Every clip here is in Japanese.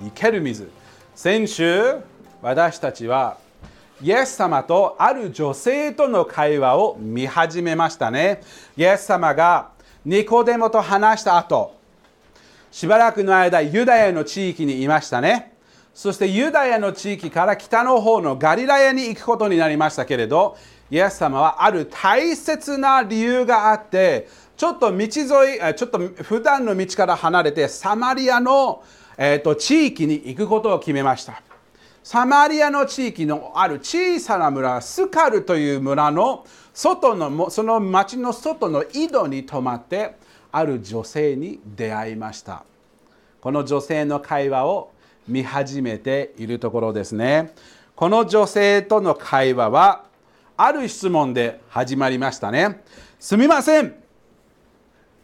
生ける水先週私たちはイエス様とある女性との会話を見始めましたねイエス様がニコデモと話した後しばらくの間ユダヤの地域にいましたねそしてユダヤの地域から北の方のガリラヤに行くことになりましたけれどイエス様はある大切な理由があってちょっと道沿いちょっと普段の道から離れてサマリアのえーと、地域に行くことを決めました。サマリアの地域のある小さな村スカルという村の外のその町の外の井戸に泊まってある女性に出会いました。この女性の会話を見始めているところですね。この女性との会話はある質問で始まりましたねすみません。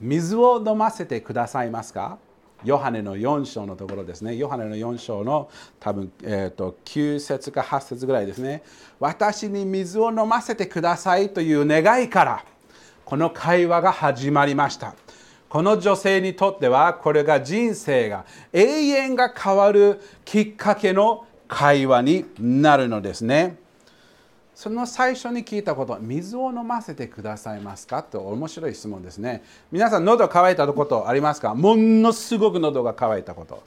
水を飲ませてくださいますか？ヨハネの4章のところですね。ヨハネの4章の多分、えーと、9節か8節ぐらいですね。私に水を飲ませてくださいという願いからこの会話が始まりました。この女性にとってはこれが人生が永遠が変わるきっかけの会話になるのですね。その最初に聞いたこと、水を飲ませてくださいますか？と面白い質問ですね。皆さん、喉乾いたことありますか？ものすごく喉が乾いたこと。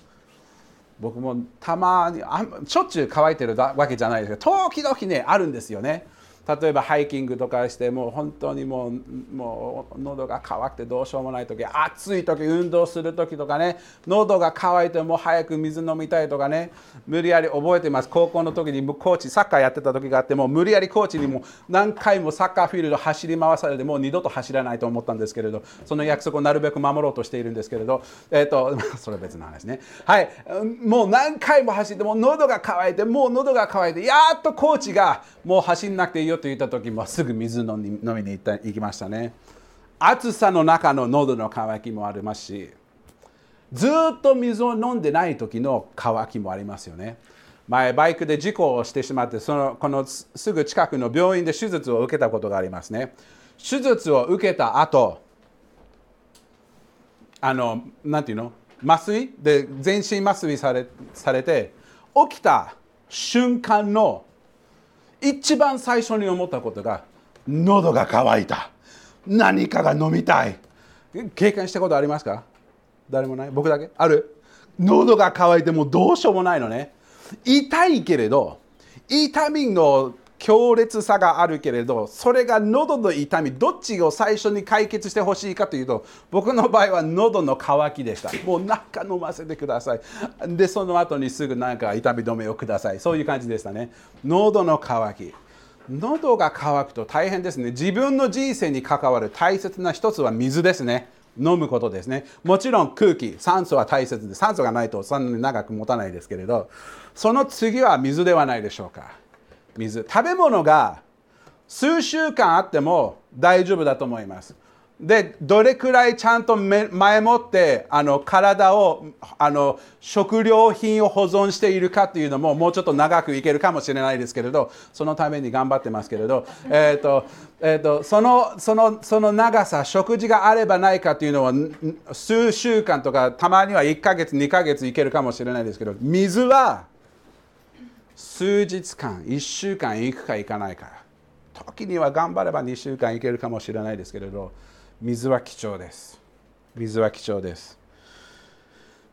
僕もたまにあしょっちゅう乾いてるわけじゃないですけど、時々ね、あるんですよね。例えばハイキングとかしてもう本当にもうもう喉が渇くてどうしようもない時暑い時運動する時とかね。喉が渇いてもう早く水飲みたいとかね。無理やり覚えてます。高校の時にコーチサッカーやってた時があっても無理やりコーチにも何回もサッカーフィールド走り回されてもう二度と走らないと思ったんですけれどその約束をなるべく守ろうとしているんですけれど。えっ、ー、とそれ別の話ね。はい。もう何回も走ってもう喉が渇いてもう喉が渇いてやっとコーチがもう走んなくていいよよと言った時もすぐ水飲み飲みに行った行きましたね。暑さの中の喉の渇きもありますしずっと水を飲んでない時の渇きもありますよね。前バイクで事故をしてしまってそのこのすぐ近くの病院で手術を受けたことがありますね。手術を受けた後あのなんていうの？麻酔？で全身麻酔されされて起きた瞬間の一番最初に思ったことが喉が渇いた。何かが飲みたい。経験したことありますか？誰もない？僕だけ？ある？喉が渇いてもうどうしようもないのね。痛いけれど痛みの強烈さがあるけれどそれが喉の痛みどっちを最初に解決してほしいかというと僕の場合は喉の渇きでした。もう何か飲ませてください。でその後にすぐ何か痛み止めをください。そういう感じでしたね。喉の渇き。喉が渇くと大変ですね。自分の人生に関わる大切な一つは水ですね。飲むことですね。もちろん空気酸素は大切で酸素がないとそんなに長く持たないですけれどその次は水ではないでしょうか水。食べ物が数週間あっても大丈夫だと思います。でどれくらいちゃんと前もってあの体をあの食料品を保存しているかというのももうちょっと長くいけるかもしれないですけれどそのために頑張ってますけれど、えーとえーと、そのそのその長さ食事があればないかというのは数週間とかたまには1ヶ月2ヶ月いけるかもしれないですけど水は数日間1週間行くか行かないか。時には頑張れば2週間行けるかもしれないですけれど水は貴重です。水は貴重です。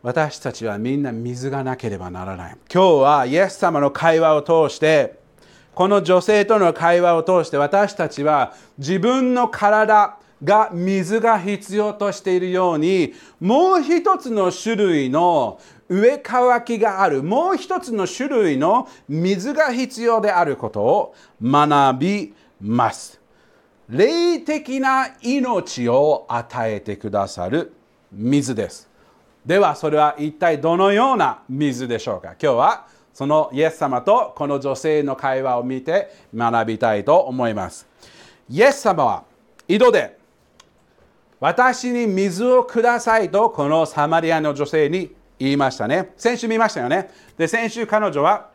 私たちはみんな水がなければならない。今日はイエス様の会話を通してこの女性との会話を通して私たちは自分の体が水が必要としているようにもう一つの種類の上乾きがあるもう一つの種類の水が必要であることを学びます。霊的な命を与えてくださる水です。ではそれは一体どのような水でしょうか？今日はそのイエス様とこの女性の会話を見て学びたいと思いますイエス様は井戸で私に水をくださいとこのサマリアの女性に言いましたね先週見ましたよねで先週彼女は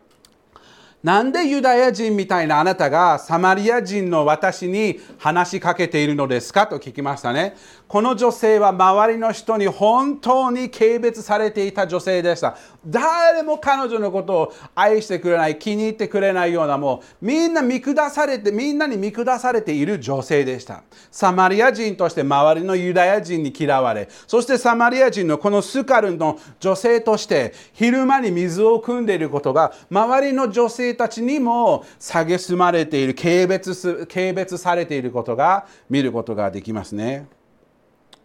なんでユダヤ人みたいなあなたがサマリア人の私に話しかけているのですかと聞きましたね。この女性は周りの人に本当に軽蔑されていた女性でした。誰も彼女のことを愛してくれない、気に入ってくれないような、もうみんな見下されて、みんなに見下されている女性でした。サマリア人として周りのユダヤ人に嫌われ、そしてサマリア人のこのスカルの女性として昼間に水を汲んでいることが周りの女性たちにも蔑まれている軽蔑軽蔑されていることが見ることができますね。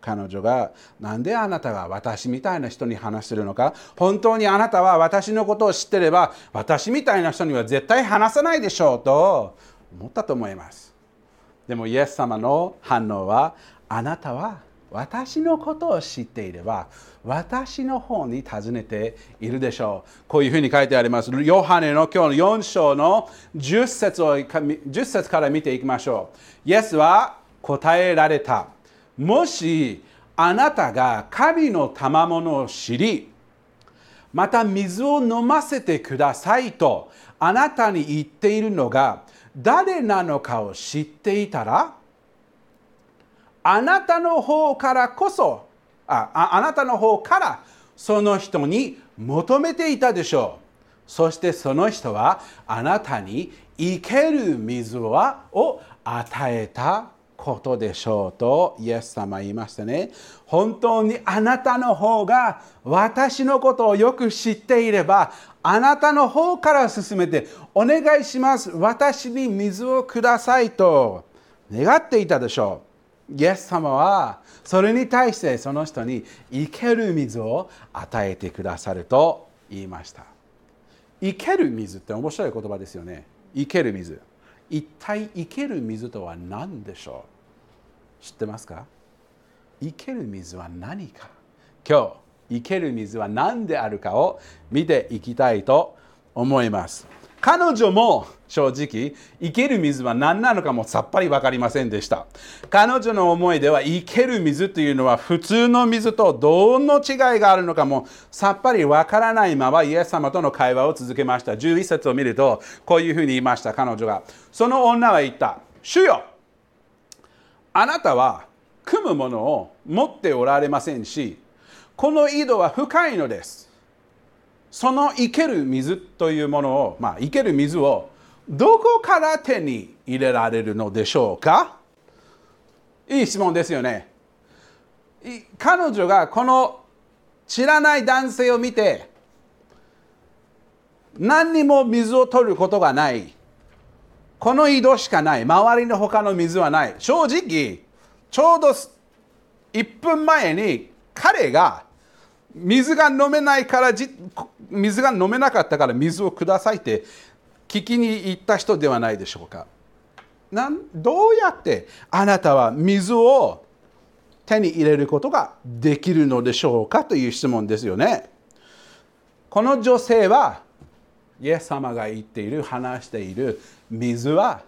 彼女がなんであなたが私みたいな人に話してるのか？本当にあなたは私のことを知ってれば私みたいな人には絶対話さないでしょうと思ったと思いますでもイエス様の反応はあなたは私のことを知っていれば私の方に尋ねているでしょう。こういうふうに書いてあります。ヨハネの今日の4章の10節を10節から見ていきましょう。イエスは答えられた。もしあなたが神の賜物を知り、また水を飲ませてくださいとあなたに言っているのが誰なのかを知っていたら、あなたの方からこそああなたの方からその人に求めていたでしょう。そしてその人はあなたに生ける水を与えたことでしょうとイエス様言いましたね。本当にあなたの方が私のことをよく知っていればあなたの方から進めてお願いします私に水をくださいと願っていたでしょう。イエス様はそれに対してその人に生ける水を与えてくださると言いました生ける水って面白い言葉ですよね生ける水一体生ける水とは何でしょう？知ってますか？生ける水は何か？今日生ける水は何であるかを見ていきたいと思います。彼女も正直生ける水は何なのかもさっぱり分かりませんでした。彼女の思いでは生ける水というのは普通の水とどの違いがあるのかもさっぱり分からないままイエス様との会話を続けました。11節を見るとこういうふうに言いました。彼女がその女は言った。主よあなたは組むものを持っておられませんしこの井戸は深いのです。その生ける水というものを、まあ、生ける水をどこから手に入れられるのでしょうか？いい質問ですよね。彼女がこの知らない男性を見て何にも水を取ることがない。この井戸しかない。周りの他の水はない。正直ちょうど1分前に彼が水が飲めないから水が飲めなかったから水をくださいって聞きに行った人ではないでしょうか。なんどうやってあなたは水を手に入れることができるのでしょうかという質問ですよね。この女性はイエス様が言っている話している水は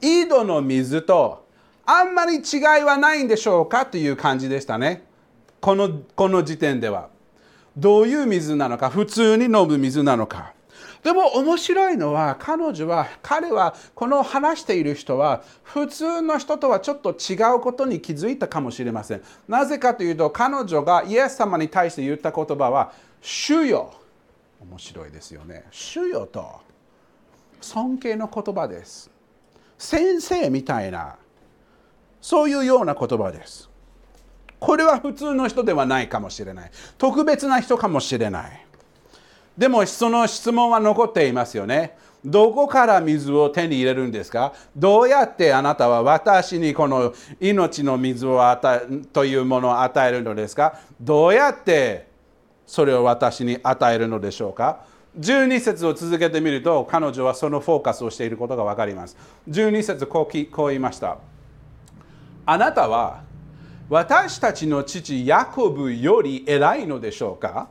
井戸の水とあんまり違いはないんでしょうかという感じでしたね。このこの時点では。どういう水なのか？普通に飲む水なのか？でも面白いのは彼女は彼はこの話している人は普通の人とはちょっと違うことに気づいたかもしれません。なぜかというと彼女がイエス様に対して言った言葉は「主よ」面白いですよね「主よ」と。尊敬の言葉です。先生みたいな。そういうような言葉です。これは普通の人ではないかもしれない。特別な人かもしれない。でもその質問は残っていますよね。どこから水を手に入れるんですか？どうやってあなたは私にこの命の水を与えというものを与えるのですか？どうやってそれを私に与えるのでしょうか？12節を続けてみると彼女はそのフォーカスをしていることが分かります。12節こうこう言いました。あなたは私たちの父ヤコブより偉いのでしょうか？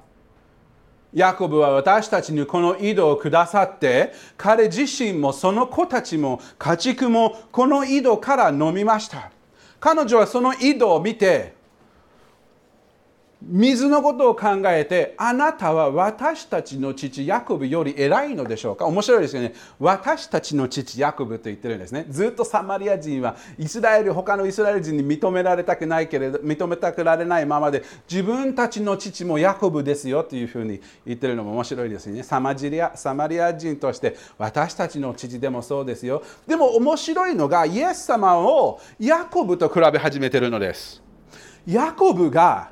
ヤコブは私たちにこの井戸をくださって彼自身もその子たちも家畜もこの井戸から飲みました。彼女はその井戸を見て水のことを考えてあなたは私たちの父ヤコブより偉いのでしょうか？面白いですよね。私たちの父ヤコブと言ってるんですね。ずっとサマリア人はイスラエル他のイスラエル人に認められたくないけれど認めたくられないままで自分たちの父もヤコブですよというふうに言ってるのも面白いですね。サマジリアサマリア人として私たちの父でもそうですよ。でも面白いのがイエス様をヤコブと比べ始めてるのです。ヤコブが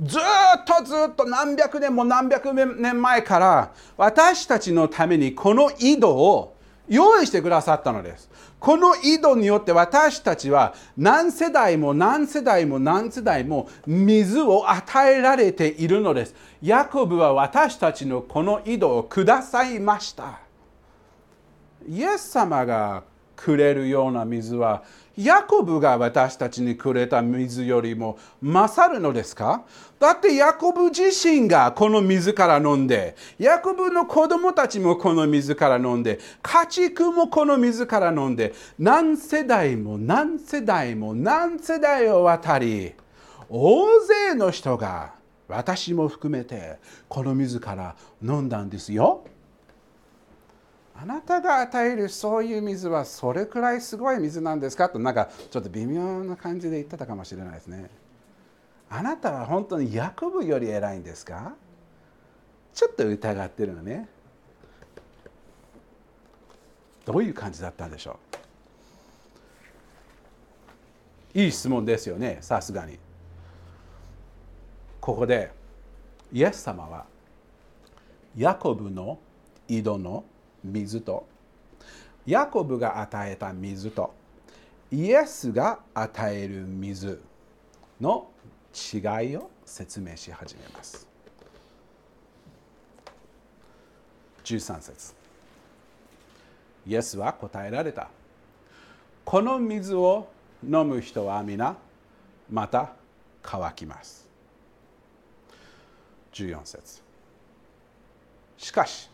ずっとずっと何百年も何百年前から私たちのためにこの井戸を用意してくださったのです。この井戸によって私たちは何世代も何世代も何世代も水を与えられているのです。ヤコブは私たちのこの井戸をくださいました。イエス様がくれるような水はヤコブが私たちにくれた水よりも勝るのですか？だってヤコブ自身がこの水から飲んで、ヤコブの子供たちもこの水から飲んで、家畜もこの水から飲んで、何世代も何世代も何世代を渡り、大勢の人が私も含めてこの水から飲んだんですよ。あなたが与えるそういう水はそれくらいすごい水なんですか？となんかちょっと微妙な感じで言ってたかもしれないですね。あなたは本当にヤコブより偉いんですか？ちょっと疑ってるのね。どういう感じだったんでしょう？いい質問ですよね、さすがに。ここで、イエス様は、ヤコブの井戸の水と。ヤコブが与えた水と。イエスが与える水の違いを説明し始めます。13節。イエスは答えられた。この水を飲む人は皆また乾きます。14節。しかし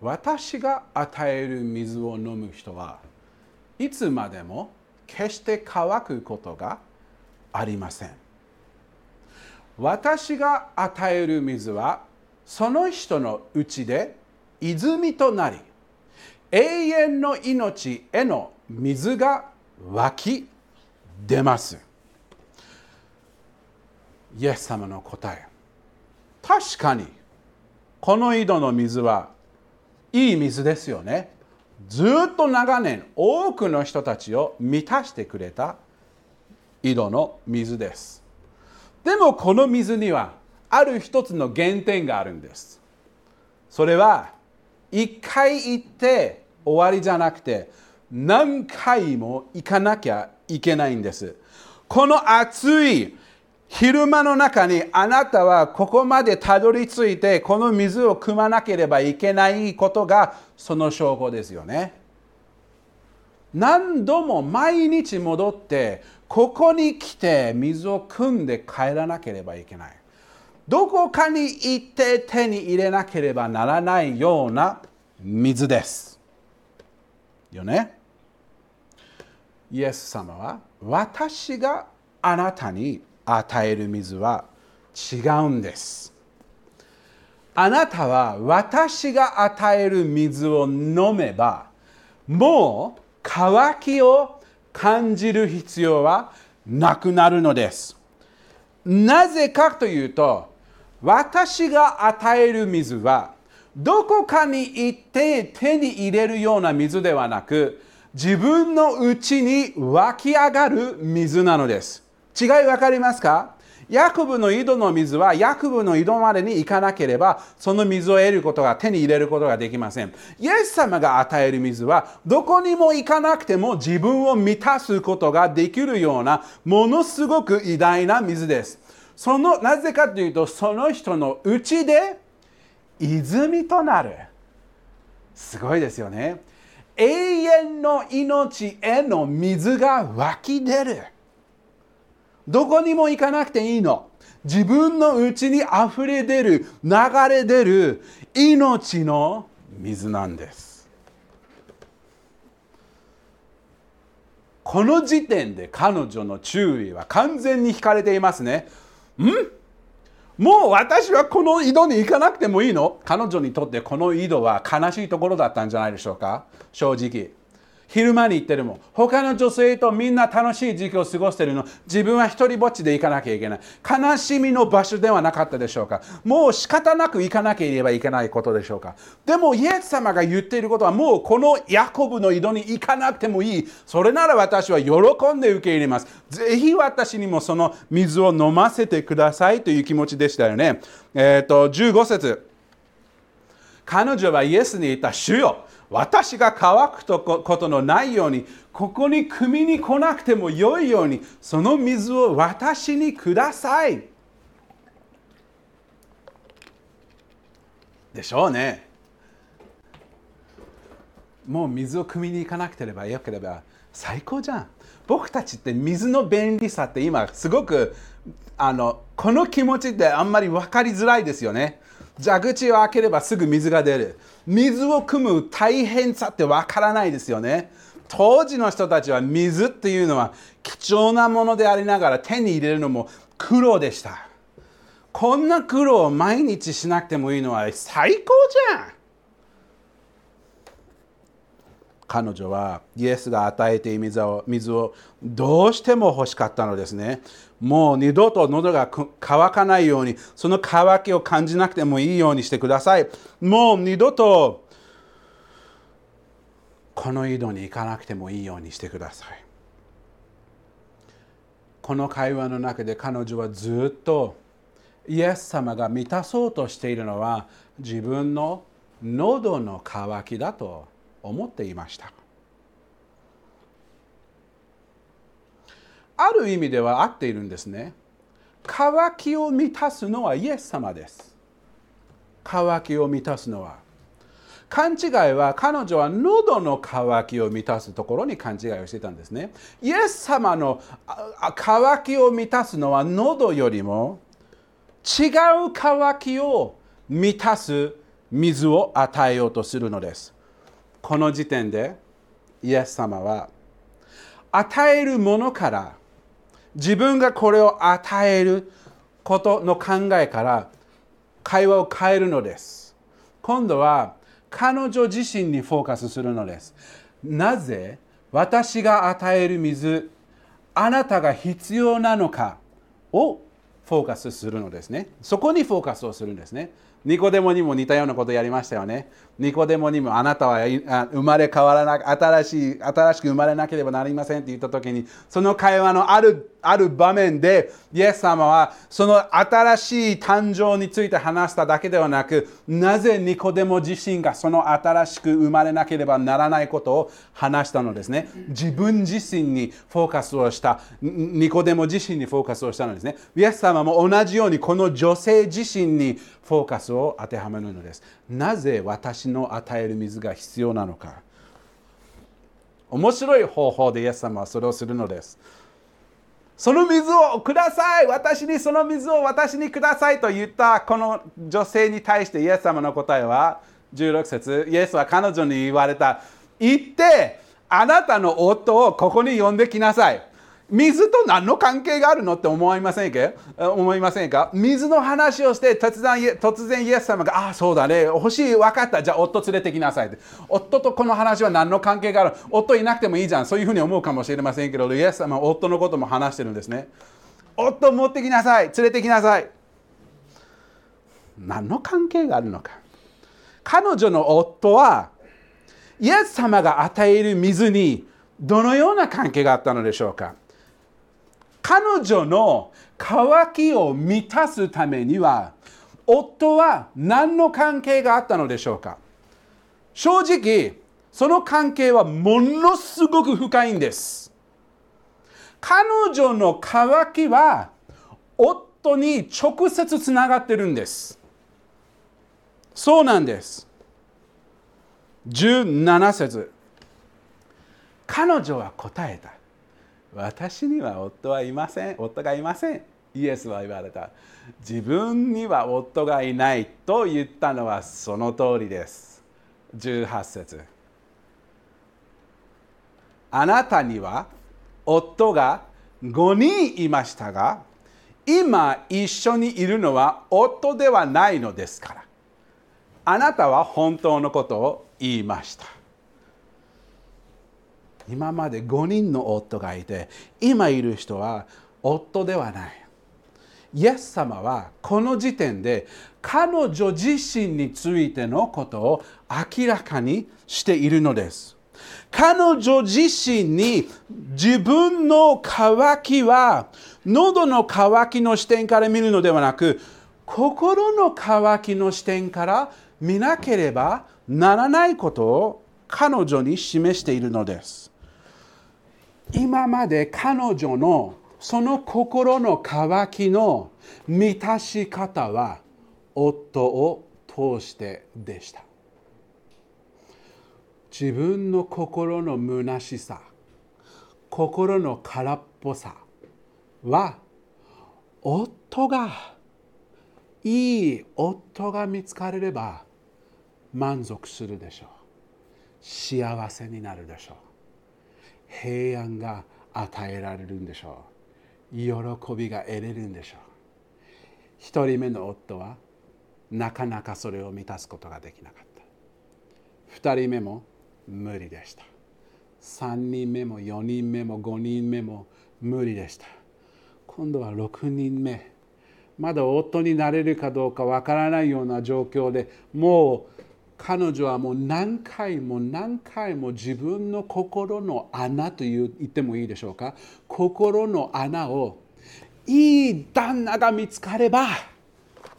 私が与える水を飲む人はいつまでも決して乾くことがありません。私が与える水はその人のうちで泉となり永遠の命への水が湧き出ます。イエス様の答え。確かにこの井戸の水はいい水ですよね。ずっと長年多くの人たちを満たしてくれた井戸の水です。でもこの水にはある一つの原点があるんです。それは一回行って終わりじゃなくて何回も行かなきゃいけないんです。この暑い昼間の中にあなたはここまでたどり着いてこの水を汲まなければいけないことがその証拠ですよね。何度も毎日戻ってここに来て水を汲んで帰らなければいけない。どこかに行って手に入れなければならないような水です。よね？イエス様は私があなたに与える水は違うんです。あなたは私が与える水を飲めばもう渇きを感じる必要はなくなるのです。なぜかというと私が与える水はどこかに行って手に入れるような水ではなく自分のうちに湧き上がる水なのです。違い分かりますか？ヤコブの井戸の水はヤコブの井戸までに行かなければその水を得ることが手に入れることができません。イエス様が与える水はどこにも行かなくても自分を満たすことができるようなものすごく偉大な水です。そのなぜかというとその人のうちで泉となる。すごいですよね。永遠の命への水が湧き出る。どこにも行かなくていいの。自分のうちにあふれ出る流れ出る命の水なんです。この時点で彼女の注意は完全に引かれていますね。ん？もう私はこの井戸に行かなくてもいいの？彼女にとってこの井戸は悲しいところだったんじゃないでしょうか？正直。昼間に行ってるもん他の女性とみんな楽しい時期を過ごしてるの。自分は一人ぼっちで行かなきゃいけない。悲しみの場所ではなかったでしょうか。もう仕方なく行かなければいけないことでしょうか。でもイエス様が言っていることはもうこのヤコブの井戸に行かなくてもいい。それなら私は喜んで受け入れます。ぜひ私にもその水を飲ませてくださいという気持ちでしたよね。えっ、ー、と15節。彼女はイエスに言った。主よ私が乾くことのないようにここに汲みに来なくてもよいようにその水を私にください。でしょうね。もう水を汲みに行かなくてればよければ最高じゃん。僕たちって水の便利さって今すごくあのこの気持ちってあんまり分かりづらいですよね。蛇口を開ければすぐ水が出る。水を汲む大変さってわからないですよね。当時の人たちは水っていうのは貴重なものでありながら手に入れるのも苦労でした。こんな苦労を毎日しなくてもいいのは最高じゃん。彼女はイエスが与えている水を水をどうしても欲しかったのですね。もう二度と喉が乾かないように、その乾きを感じなくてもいいようにしてください。もう二度とこの井戸に行かなくてもいいようにしてください。この会話の中で彼女はずっとイエス様が満たそうとしているのは自分の喉の渇きだと思っていましたある意味では合っているんですね。渇きを満たすのはイエス様です。渇きを満たすのは。勘違いは彼女は喉の渇きを満たすところに勘違いをしてたんですね。イエス様の渇きを満たすのは喉よりも違う渇きを満たす水を与えようとするのです。この時点でイエス様は与えるものから自分がこれを与えることの考えから会話を変えるのです。今度は彼女自身にフォーカスするのです。なぜ私が与える水あなたが必要なのかをフォーカスするのですね。そこにフォーカスをするんですね。ニコデモにも似たようなことやりましたよね。ニコデモにもあなたは生まれ変わらな新しい新しく生まれなければなりませんって言った時にその会話のあるある場面でイエス様はその新しい誕生について話しただけではなくなぜニコデモ自身がその新しく生まれなければならないことを話したのですね。自分自身にフォーカスをしたニコデモ自身にフォーカスをしたのですね。イエス様も同じようにこの女性自身にフォーカスを当てはめるのです。なぜ私の与える水が必要なのか。面白い方法でイエス様はそれをするのです。その水をください。私にその水を私にくださいと言ったこの女性に対してイエス様の答えは16節イエスは彼女に言われた。行ってあなたの夫をここに呼んできなさい。水と何の関係があるのって思いませんか思いませんか？水の話をして突然突然イエス様が「ああそうだね。欲しい分かった。じゃあ夫連れてきなさい」って。夫とこの話は何の関係がある？夫いなくてもいいじゃん。そういうふうに思うかもしれませんけどイエス様は夫のことも話してるんですね。夫持ってきなさい。連れてきなさい。何の関係があるのか？彼女の夫はイエス様が与える水にどのような関係があったのでしょうか？彼女の渇きを満たすためには夫は何の関係があったのでしょうか？正直その関係はものすごく深いんです。彼女の渇きは夫に直接つながってるんです。そうなんです。17節。彼女は答えた。私には夫はいません。夫がいません。イエスは言われた。自分には夫がいないと言ったのはその通りです。18節。あなたには夫が5人いましたが今一緒にいるのは夫ではないのですから。あなたは本当のことを言いました。今まで5人の夫がいて今いる人は夫ではない。イエス様はこの時点で彼女自身についてのことを明らかにしているのです。彼女自身に自分の渇きは喉の渇きの視点から見るのではなく心の渇きの視点から見なければならないことを彼女に示しているのです。今まで彼女のその心の渇きの満たし方は夫を通してでした。自分の心の虚しさ心の空っぽさは夫がいい夫が見つかれれば満足するでしょう。幸せになるでしょう。平安が与えられるんでしょう。喜びが得れるんでしょう。一人目の夫はなかなかそれを満たすことができなかった。二人目も無理でした。3人目も4人目も5人目も無理でした。今度は6人目。まだ夫になれるかどうかわからないような状況でもう彼女はもう何回も何回も自分の心の穴と言ってもいいでしょうか？心の穴をいい旦那が見つかれば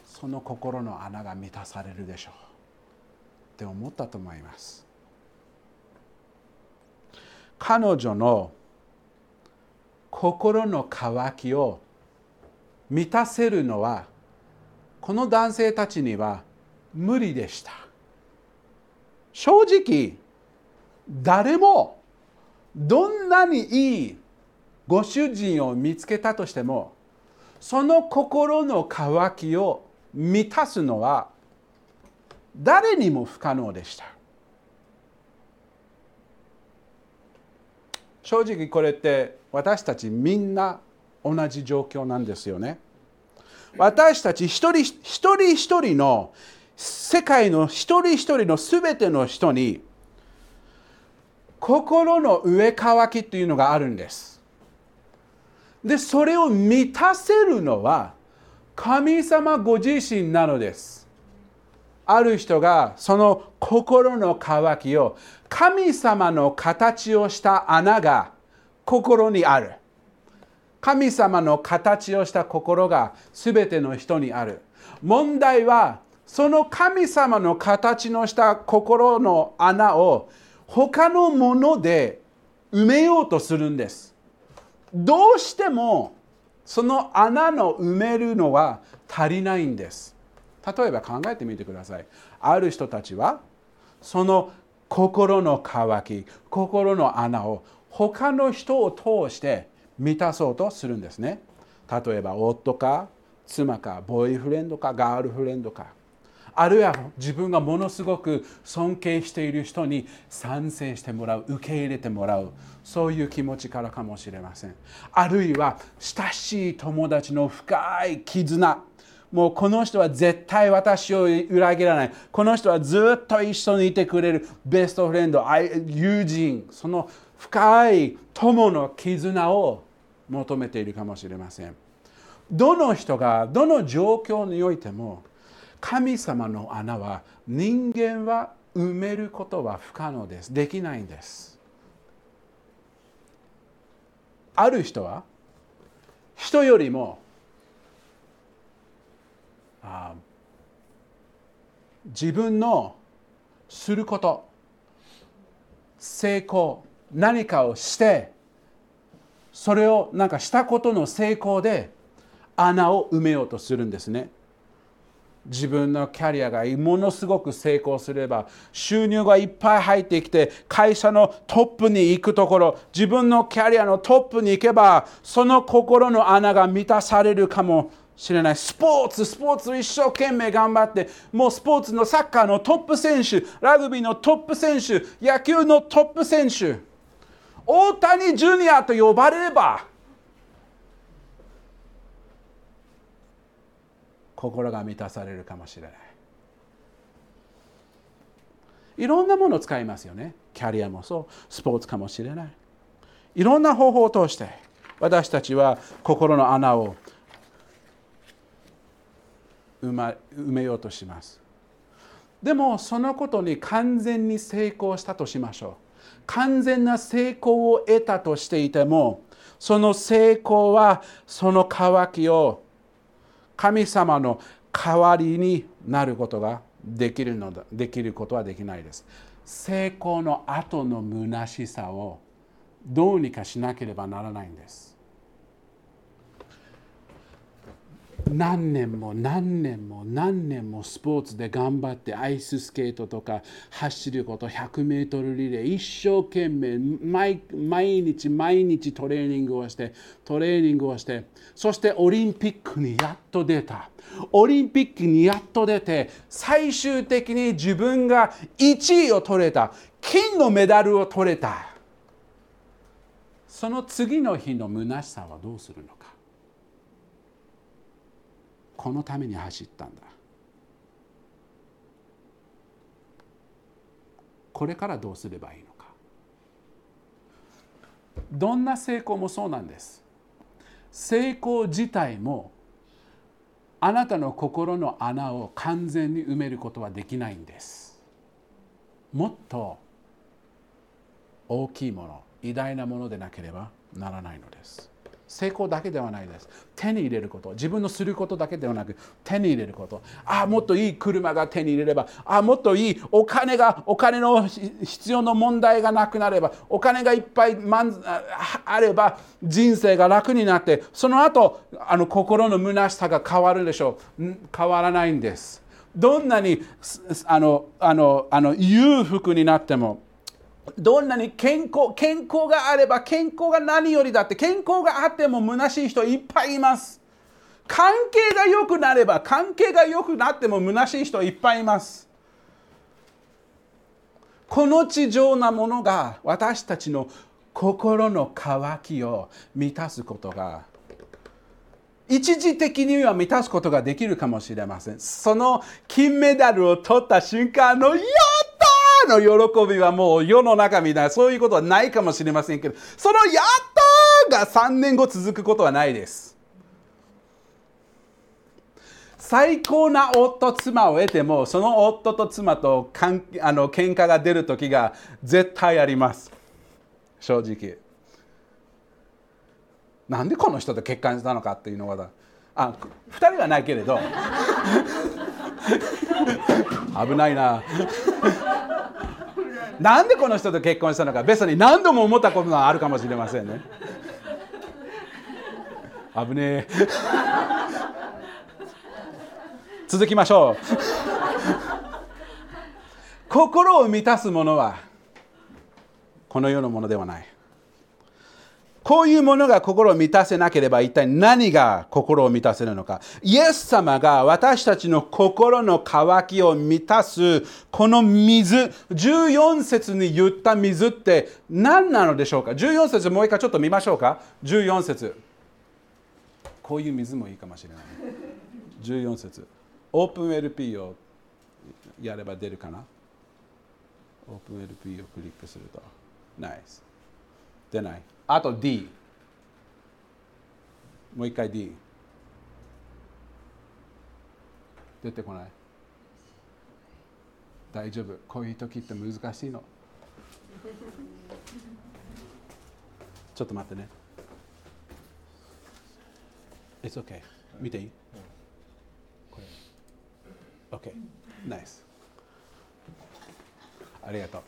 その心の穴が満たされるでしょう。って思ったと思います。彼女の心の渇きを満たせるのはこの男性たちには無理でした。正直誰もどんなにいいご主人を見つけたとしてもその心の渇きを満たすのは誰にも不可能でした正直これって私たちみんな同じ状況なんですよね。私たち一人一人一人の世界の一人一人の全ての人に心の上乾きというのがあるんです。でそれを満たせるのは神様ご自身なのです。ある人がその心の渇きを神様の形をした穴が心にある神様の形をした心が全ての人にある問題はその神様の形のした心の穴を他のもので埋めようとするんです。どうしてもその穴の埋めるのは足りないんです。例えば考えてみてください。ある人たちはその心の渇き心の穴を他の人を通して満たそうとするんですね。例えば夫か妻かボーイフレンドかガールフレンドか。あるいは自分がものすごく尊敬している人に賛成してもらう受け入れてもらうそういう気持ちからかもしれません。あるいは親しい友達の深い絆。もうこの人は絶対私を裏切らない。この人はずっと一緒にいてくれる。ベストフレンド友人。その深い友の絆を求めているかもしれません。どの人がどの状況においても神様の穴は人間は埋めることは不可能です。できないんです。ある人は人よりもあ自分のすること成功何かをしてそれをなんかしたことの成功で穴を埋めようとするんですね。自分のキャリアがものすごく成功すれば収入がいっぱい入ってきて会社のトップに行くところ自分のキャリアのトップに行けばその心の穴が満たされるかもしれない。スポーツスポーツ一生懸命頑張ってもうスポーツのサッカーのトップ選手ラグビーのトップ選手野球のトップ選手。大谷ジュニアと呼ばれれば心が満たされるかもしれない。いろんなものを使いますよね。キャリアもそう。スポーツかもしれない。いろんな方法を通して私たちは心の穴を埋,、ま、埋めようとします。でもそのことに完全に成功したとしましょう。完全な成功を得たとしていてもその成功はその渇きを神様の代わりになることができるのだできることはできないです。成功の後の虚しさをどうにかしなければならないんです。何年も何年も何年もスポーツで頑張ってアイススケートとか走ること 100m リレー一生懸命毎日毎日トレーニングをしてトレーニングをしてそしてオリンピックにやっと出た。オリンピックにやっと出て最終的に自分が1位を取れた。金のメダルを取れた。その次の日の虚しさはどうするのか。このために走ったんだ。これからどうすればいいのか。どんな成功もそうなんです。成功自体もあなたの心の穴を完全に埋めることはできないんです。もっと大きいもの偉大なものでなければならないのです。成功だけではないです。手に入れること。自分のすることだけではなく手に入れること。ああもっといい車が手に入れればああもっといいお金がお金の必要の問題がなくなればお金がいっぱいあれば人生が楽になってその後あの心の虚しさが変わるでしょう。変わらないんです。どんなにあのあのあの裕福になってもどんなに健康健康があれば健康が何よりだって健康があっても虚しい人いっぱいいます。関係が良くなれば関係が良くなっても虚しい人いっぱいいます。この地上なものが私たちの心の渇きを満たすことが一時的には満たすことができるかもしれません。その金メダルを取った瞬間の「よの喜びはもう世の中みたいなそういうことはないかもしれませんけどその「やったー!」が3年後続くことはないです。最高な夫妻を得てもその夫と妻とかんあの喧嘩が出る時が絶対あります。正直。なんでこの人と結婚したのかっていうのはあ2人はないけれど。危ないな。なんでこの人と結婚したのか別に何度も思ったことがあるかもしれませんね。危ねえ。続きましょう。心を満たすものはこの世のものではない。こういうものが心を満たせなければ一体何が心を満たせるのか。イエス様が私たちの心の渇きを満たすこの水、14節に言った水って何なのでしょうか ?14 節もう一回ちょっと見ましょうか ?14 節こういう水もいいかもしれない。14節オープン LP をやれば出るかな？オープン LP をクリックすると。ナイス。出ない。あと D もう一回 D 出てこない。大丈夫。こういう時って難しいの。ちょっと待ってね。It's okay 見ていい？これ。OK ナイスありがとう。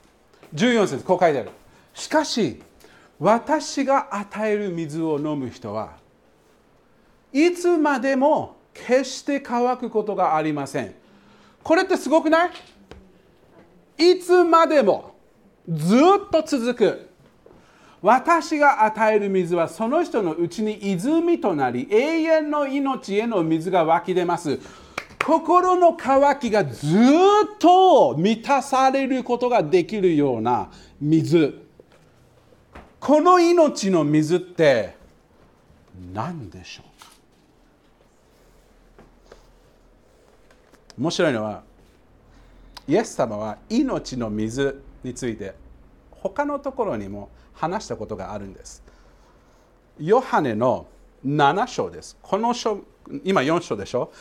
14節こう書いてある。しかし私が与える水を飲む人はいつまでも決して乾くことがありません。これってすごくない？いつまでもずっと続く。私が与える水はその人のうちに泉となり永遠の命への水が湧き出ます。心の渇きがずっと満たされることができるような水。この命の水って何でしょうか？面白いのはイエス様は命の水について他のところにも話したことがあるんです。ヨハネの7章です。この章今4章でしょ？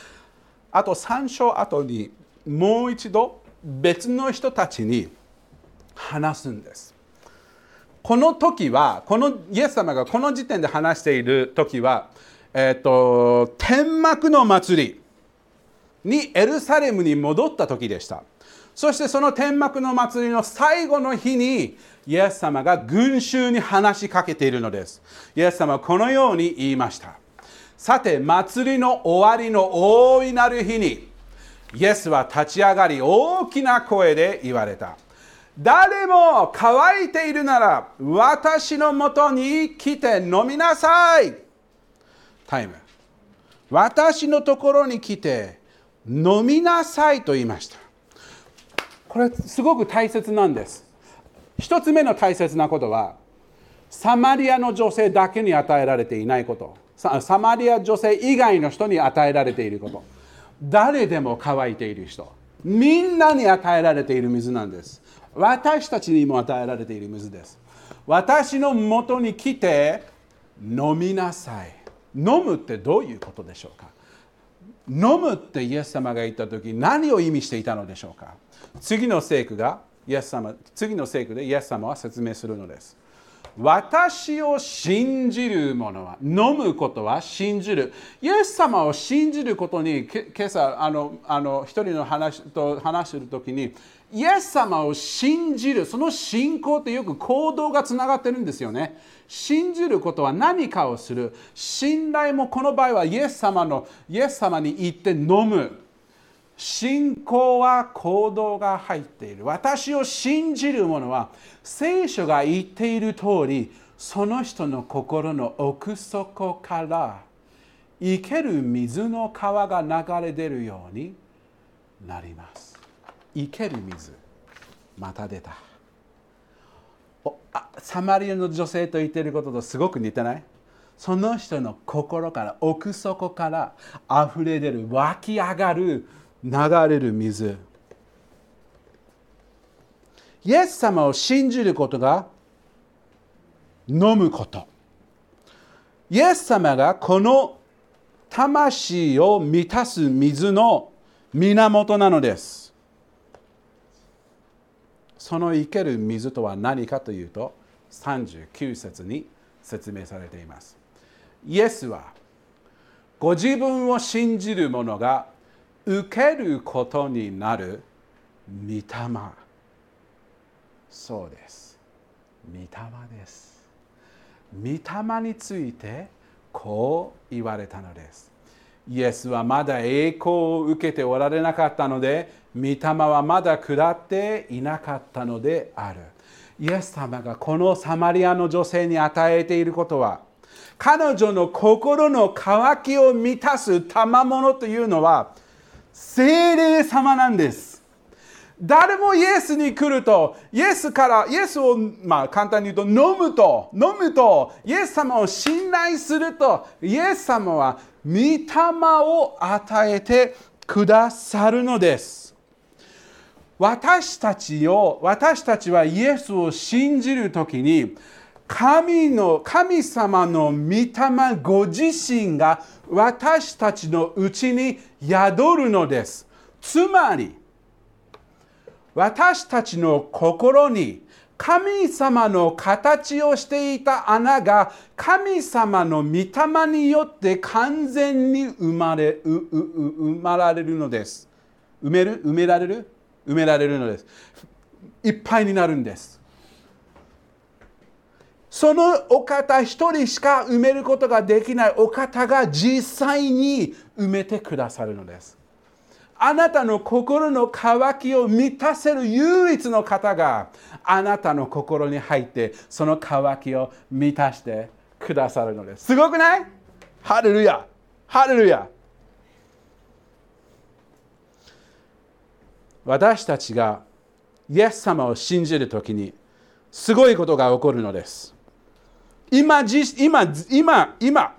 あと3章後にもう一度別の人たちに話すんです。この時はこのイエス様がこの時点で話している時は、えーと、天幕の祭りにエルサレムに戻った時でした。そしてその天幕の祭りの最後の日にイエス様が群衆に話しかけているのです。イエス様はこのように言いました。さて祭りの終わりの大いなる日にイエスは立ち上がり大きな声で言われた。誰も乾いているなら私のもとに来て飲みなさい。タイム私のところに来て飲みなさいと言いました。これすごく大切なんです。一つ目の大切なことはサマリアの女性だけに与えられていないこと。サマリア女性以外の人に与えられていること。誰でも乾いている人。みんなに与えられている水なんです。私たちにも与えられている水です。私のもとに来て飲みなさい。飲むってどういうことでしょうか？飲むってイエス様が言った時何を意味していたのでしょうか？次の聖句がイエス様次の聖句でイエス様は説明するのです。私を信じる者は飲むことは信じる。イエス様を信じることに今朝あのあの一人の話と話している時にイエス様を信じるその信仰ってよく行動がつながってるんですよね。信じることは何かをする。信頼もこの場合はイエス様のイエス様に言って飲む。信仰は行動が入っている。私を信じる者は聖書が言っている通りその人の心の奥底から生ける水の川が流れ出るようになります。生ける水。また出た。おあサマリアの女性と言っていることとすごく似てない？その人の心から奥底から溢れ出る湧き上がる流れる水。イエス様を信じることが飲むこと。イエス様がこの魂を満たす水の源なのです。その生ける水とは何かというと39節に説明されています。イエスはご自分を信じる者が受けることになる御霊。そうです。御霊です。御霊についてこう言われたのです。イエスはまだ栄光を受けておられなかったので御霊はまだ下っていなかったのである。イエス様がこのサマリアの女性に与えていることは彼女の心の渇きを満たす賜物というのは精霊様なんです。誰もイエスに来るとイエスからイエスをまあ簡単に言うと飲むと飲むとイエス様を信頼するとイエス様は御霊を与えてくださるのです。私たちを私たちはイエスを信じる時に神の神様の御霊ご自身が私たちのうちに宿るのです。つまり私たちの心に神様の形をしていた穴が神様の御霊によって完全に生まれ生まられるのです。埋める？埋められる？埋められるのです。いっぱいになるんです。そのお方一人しか埋めることができないお方が実際に埋めてくださるのです。あなたの心の渇きを満たせる唯一の方があなたの心に入ってその渇きを満たしてくださるのです。すごくない？ハレルヤ。ハレルヤ。私たちがイエス様を信じるときにすごいことが起こるのです。今今今今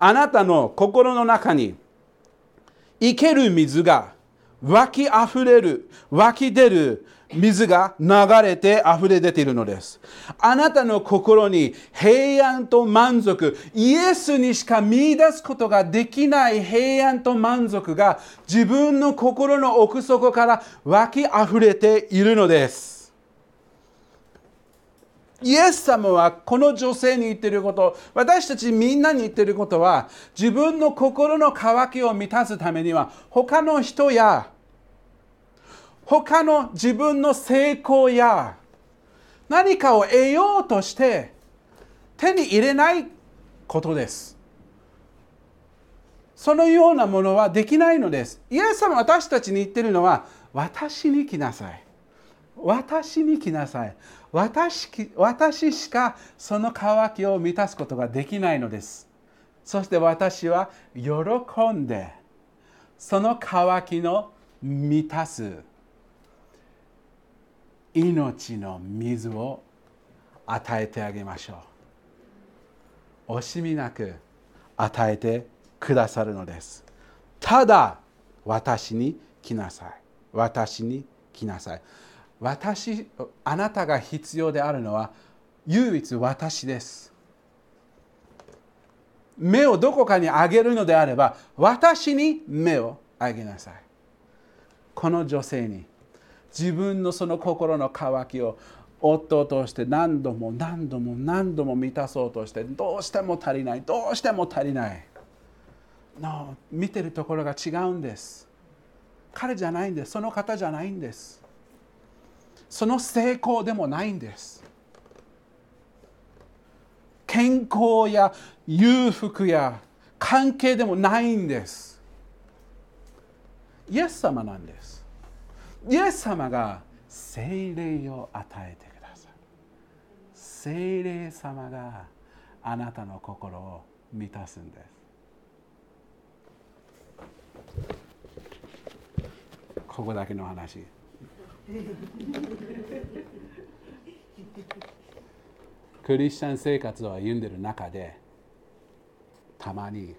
あなたの心の中に生ける水が湧きあふれる湧き出る水が流れて溢れ出ているのです。あなたの心に平安と満足、イエスにしか見出すことができない平安と満足が自分の心の奥底から湧き溢れているのです。イエス様はこの女性に言ってること、私たちみんなに言ってることは、自分の心の渇きを満たすためには、他の人や他の自分の成功や何かを得ようとして手に入れないことです。そのようなものはできないのです。イエス様私たちに言ってるのは私に来なさい。私に来なさい私。私しかその渇きを満たすことができないのです。そして私は喜んでその渇きの満たす命の水を与えてあげましょう惜しみなく与えてくださるのですただ私に来なさい私に来なさい私あなたが必要であるのは唯一私です。目をどこかにあげるのであれば私に目をあげなさい。この女性に自分のその心の渇きを夫として何度も何度も何度も満たそうとしてどうしても足りないどうしても足りない。の見てるところが違うんです。彼じゃないんです。その方じゃないんです。その成功でもないんです。健康や裕福や関係でもないんです。イエス様なんです。イエス様が精霊を与えてくださる。精霊様があなたの心を満たすんです。ここだけの話。クリスチャン生活を歩んでる中でたまに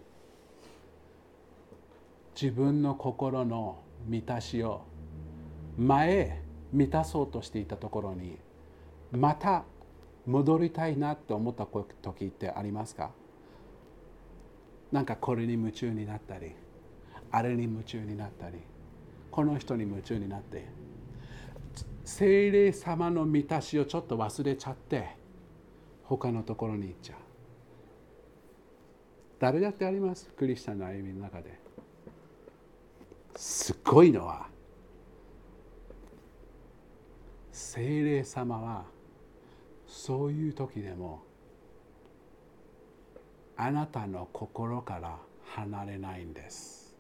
自分の心の満たしを前満たそうとしていたところにまた戻りたいなって思った時ってありますか？なんかこれに夢中になったりあれに夢中になったりこの人に夢中になって精霊様の満たしをちょっと忘れちゃって他のところに行っちゃう。誰だってあります？クリスチャンの歩みの中で。すっごいのは精霊様はそういう時でもあなたの心から離れないんです。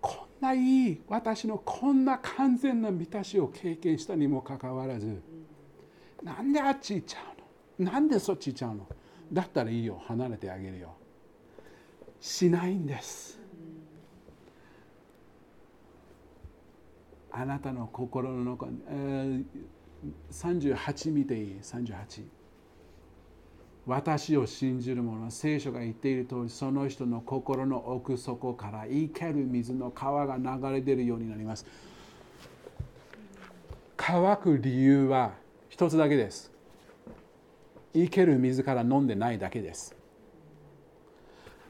こんない私のこんな完全な満たしを経験したにもかかわらずなんであっち行っちゃうの？なんでそっち行っちゃうの？だったらいいよ。離れてあげるよ。しないんです。あなたの心の中、えー、38見ていい？38私を信じる者は聖書が言っている通りその人の心の奥底から生ける水の川が流れ出るようになります。乾く理由は一つだけです。生ける水から飲んでないだけです。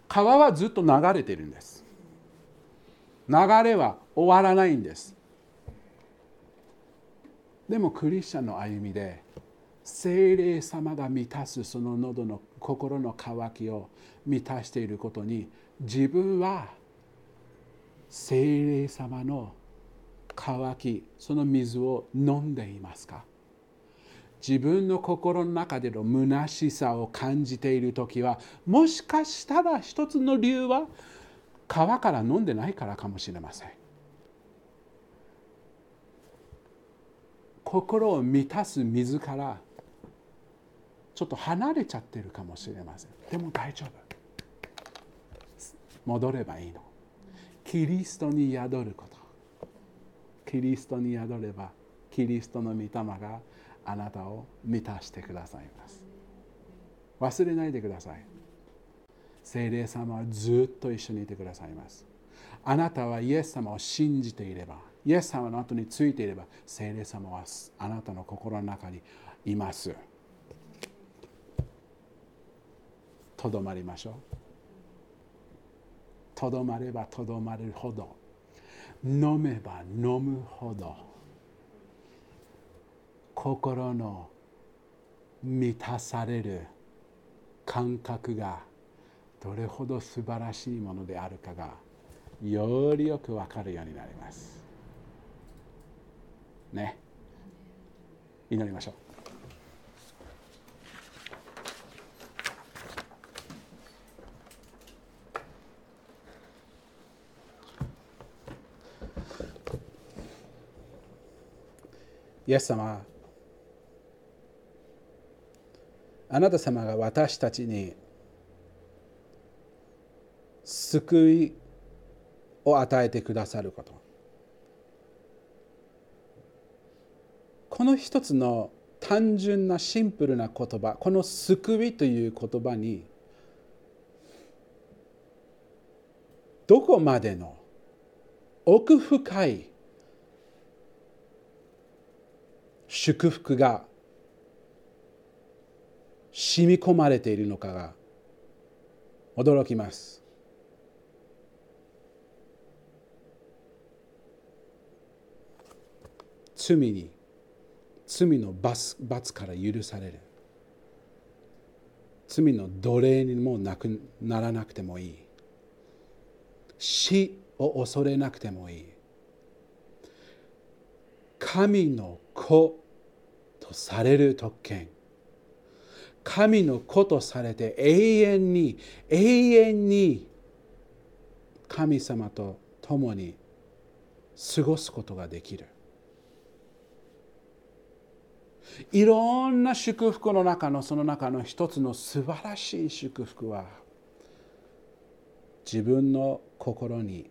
川はずっと流れているんです。流れは終わらないんです。でもクリスチャンの歩みで精霊様が満たすその喉の心の渇きを満たしていることに自分は精霊様の乾きその水を飲んでいますか？自分の心の中での虚しさを感じている時はもしかしたら一つの理由は川から飲んでないからかもしれません。心を満たす水からちょっと離れちゃってるかもしれません。でも大丈夫。戻ればいいの。キリストに宿ること。キリストに宿ればキリストの御霊があなたを満たしてくださいます。忘れないでください。聖霊様はずっと一緒にいてくださいます。あなたはイエス様を信じていればイエス様の後についていれば聖霊様はあなたの心の中にいます。とどまりましょうとどまればとどまるほど飲めば飲むほど心の満たされる感覚がどれほど素晴らしいものであるかがよりよく分かるようになります。ね。祈りましょう。イエス様。あなた様が私たちに救いを与えてくださること。この一つの単純なシンプルな言葉この救いという言葉にどこまでの奥深い祝福が染み込まれているのかが驚きます。罪に罪の罰罰から許される。罪の奴隷にもなくならなくてもいい。死を恐れなくてもいい。神の子とされる特権。神の子とされて永遠に永遠に神様と共に過ごすことができる。いろんな祝福の中のその中の一つの素晴らしい祝福は自分の心に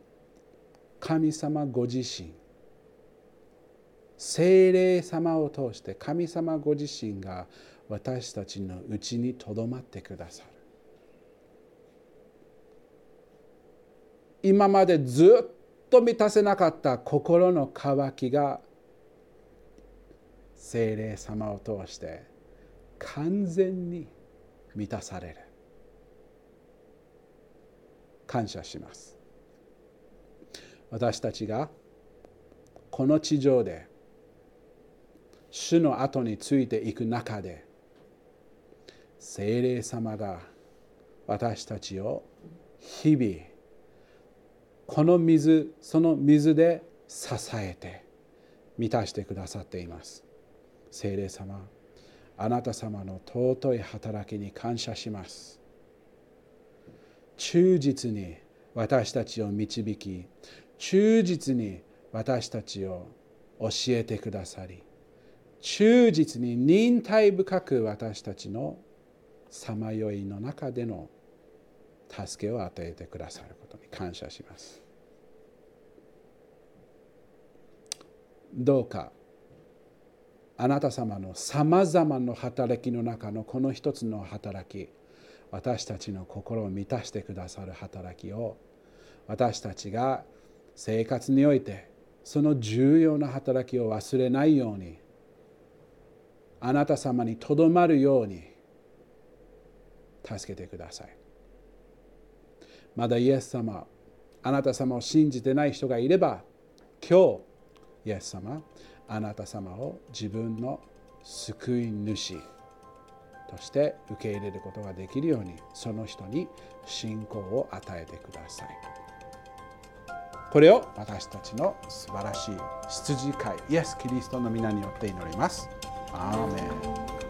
神様ご自身精霊様を通して神様ご自身が私たちのうちにとどまってくださる。今までずっと満たせなかった心の渇きが精霊様を通して完全に満たされる。感謝します。私たちがこの地上で主の後についていく中で精霊様が私たちを日々この水その水で支えて満たしてくださっています。精霊様あなた様の尊い働きに感謝します。忠実に私たちを導き忠実に私たちを教えてくださり忠実に忍耐深く私たちのさまよいの中での助けを与えてくださることに感謝します。どうかあなた様のさまざまな働きの中のこの一つの働き私たちの心を満たしてくださる働きを私たちが生活においてその重要な働きを忘れないようにあなた様にとどまるように助けてくださいまだイエス様あなた様を信じてない人がいれば今日イエス様あなた様を自分の救い主として受け入れることができるようにその人に信仰を与えてくださいこれを私たちの素晴らしい羊飼いイエス・キリストの皆によって祈ります。アーメン